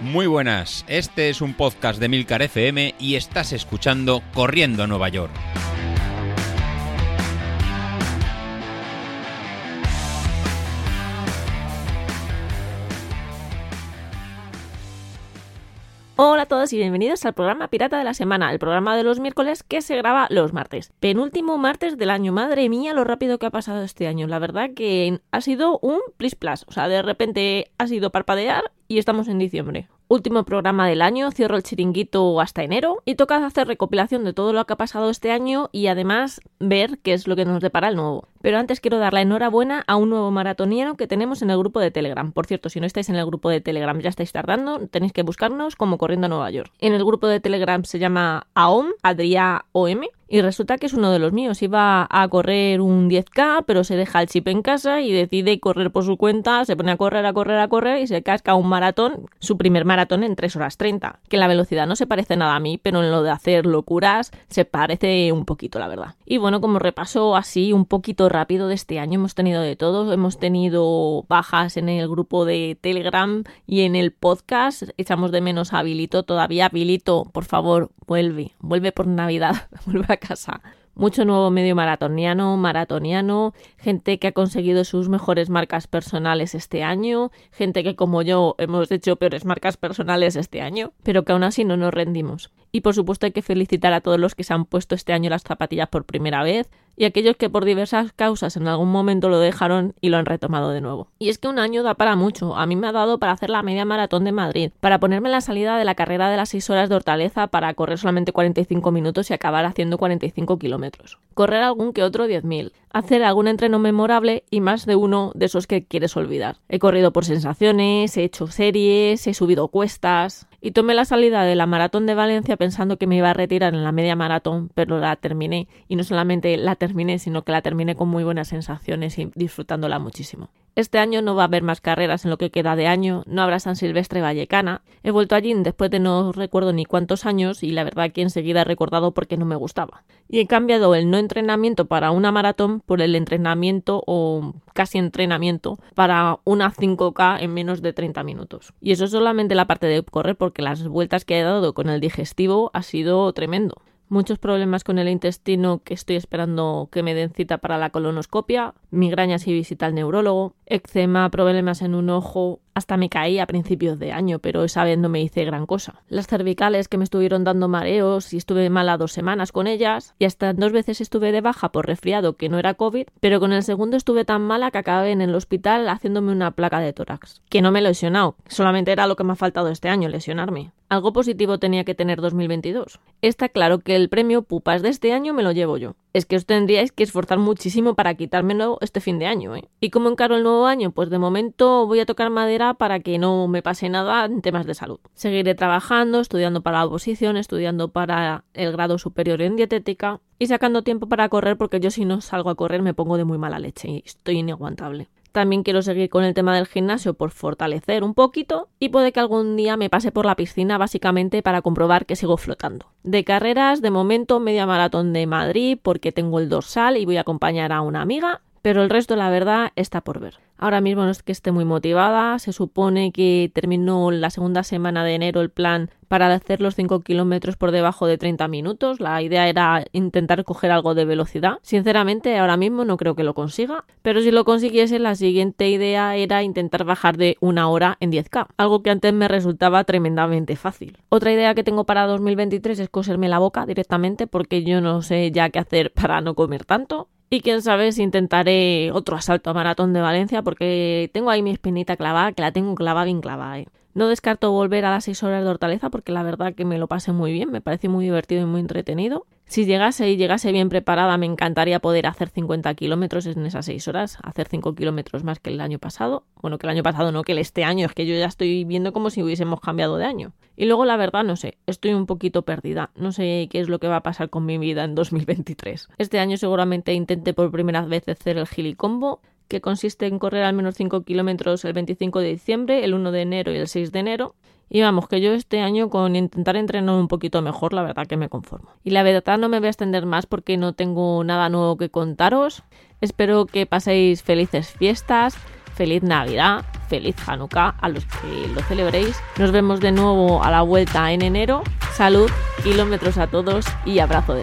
Muy buenas, este es un podcast de Milcar FM y estás escuchando Corriendo a Nueva York. Hola a todos y bienvenidos al programa Pirata de la Semana, el programa de los miércoles que se graba los martes. Penúltimo martes del año, madre mía lo rápido que ha pasado este año. La verdad que ha sido un plis plas, o sea, de repente ha sido parpadear y estamos en diciembre último programa del año, cierro el chiringuito hasta enero y toca hacer recopilación de todo lo que ha pasado este año y además ver qué es lo que nos depara el nuevo. Pero antes quiero dar la enhorabuena a un nuevo maratoniano que tenemos en el grupo de Telegram. Por cierto, si no estáis en el grupo de Telegram ya estáis tardando, tenéis que buscarnos como Corriendo a Nueva York. En el grupo de Telegram se llama AOM, Adrià OM, y resulta que es uno de los míos. Iba a correr un 10K, pero se deja el chip en casa y decide correr por su cuenta, se pone a correr, a correr, a correr y se casca un maratón, su primer maratón en 3 horas 30. Que la velocidad no se parece nada a mí, pero en lo de hacer locuras se parece un poquito, la verdad. Y bueno, como repaso así un poquito rápido de este año, hemos tenido de todo. Hemos tenido bajas en el grupo de Telegram y en el podcast. Echamos de menos a Habilito todavía. Habilito, por favor, vuelve, vuelve por Navidad, vuelve a casa. Mucho nuevo medio maratoniano, maratoniano, gente que ha conseguido sus mejores marcas personales este año, gente que como yo hemos hecho peores marcas personales este año, pero que aún así no nos rendimos. Y por supuesto hay que felicitar a todos los que se han puesto este año las zapatillas por primera vez, y aquellos que por diversas causas en algún momento lo dejaron y lo han retomado de nuevo. Y es que un año da para mucho. A mí me ha dado para hacer la media maratón de Madrid, para ponerme la salida de la carrera de las 6 horas de Hortaleza para correr solamente 45 minutos y acabar haciendo 45 kilómetros. Correr algún que otro 10.000. Hacer algún entreno memorable y más de uno de esos que quieres olvidar. He corrido por sensaciones, he hecho series, he subido cuestas, y tomé la salida de la maratón de Valencia pensando que me iba a retirar en la media maratón, pero la terminé y no solamente la terminé, sino que la terminé con muy buenas sensaciones y disfrutándola muchísimo. Este año no va a haber más carreras en lo que queda de año, no habrá San Silvestre Vallecana. He vuelto allí después de no recuerdo ni cuántos años y la verdad que enseguida he recordado porque no me gustaba. Y he cambiado el no entrenamiento para una maratón por el entrenamiento o casi entrenamiento para una 5K en menos de 30 minutos. Y eso es solamente la parte de correr porque las vueltas que he dado con el digestivo ha sido tremendo muchos problemas con el intestino que estoy esperando que me den cita para la colonoscopia, migrañas y visita al neurólogo, eczema, problemas en un ojo, hasta me caí a principios de año, pero esa vez no me hice gran cosa. Las cervicales que me estuvieron dando mareos y estuve mala dos semanas con ellas, y hasta dos veces estuve de baja por resfriado que no era COVID, pero con el segundo estuve tan mala que acabé en el hospital haciéndome una placa de tórax. Que no me he lesionado, solamente era lo que me ha faltado este año, lesionarme. Algo positivo tenía que tener 2022. Está claro que el premio Pupas de este año me lo llevo yo. Es que os tendríais que esforzar muchísimo para quitármelo este fin de año, ¿eh? ¿Y cómo encaro el nuevo año? Pues de momento voy a tocar madera para que no me pase nada en temas de salud. Seguiré trabajando, estudiando para la oposición, estudiando para el grado superior en dietética y sacando tiempo para correr porque yo si no salgo a correr me pongo de muy mala leche y estoy inaguantable. También quiero seguir con el tema del gimnasio por fortalecer un poquito y puede que algún día me pase por la piscina básicamente para comprobar que sigo flotando. De carreras, de momento media maratón de Madrid porque tengo el dorsal y voy a acompañar a una amiga pero el resto, la verdad, está por ver. Ahora mismo no es que esté muy motivada, se supone que terminó la segunda semana de enero el plan para hacer los 5 kilómetros por debajo de 30 minutos. La idea era intentar coger algo de velocidad. Sinceramente, ahora mismo no creo que lo consiga, pero si lo consiguiese, la siguiente idea era intentar bajar de una hora en 10K, algo que antes me resultaba tremendamente fácil. Otra idea que tengo para 2023 es coserme la boca directamente porque yo no sé ya qué hacer para no comer tanto. Y quién sabe si intentaré otro asalto a Maratón de Valencia porque tengo ahí mi espinita clavada, que la tengo clavada bien clavada. ¿eh? No descarto volver a las 6 horas de Hortaleza porque la verdad que me lo pasé muy bien, me parece muy divertido y muy entretenido. Si llegase y llegase bien preparada, me encantaría poder hacer 50 kilómetros en esas 6 horas, hacer 5 kilómetros más que el año pasado. Bueno, que el año pasado no, que el este año, es que yo ya estoy viendo como si hubiésemos cambiado de año. Y luego, la verdad, no sé, estoy un poquito perdida. No sé qué es lo que va a pasar con mi vida en 2023. Este año seguramente intente por primera vez hacer el gilicombo que consiste en correr al menos 5 kilómetros el 25 de diciembre, el 1 de enero y el 6 de enero. Y vamos, que yo este año con intentar entrenar un poquito mejor, la verdad que me conformo. Y la verdad no me voy a extender más porque no tengo nada nuevo que contaros. Espero que paséis felices fiestas, feliz Navidad feliz Hanukkah a los que lo celebréis. Nos vemos de nuevo a la vuelta en enero. Salud, kilómetros a todos y abrazo de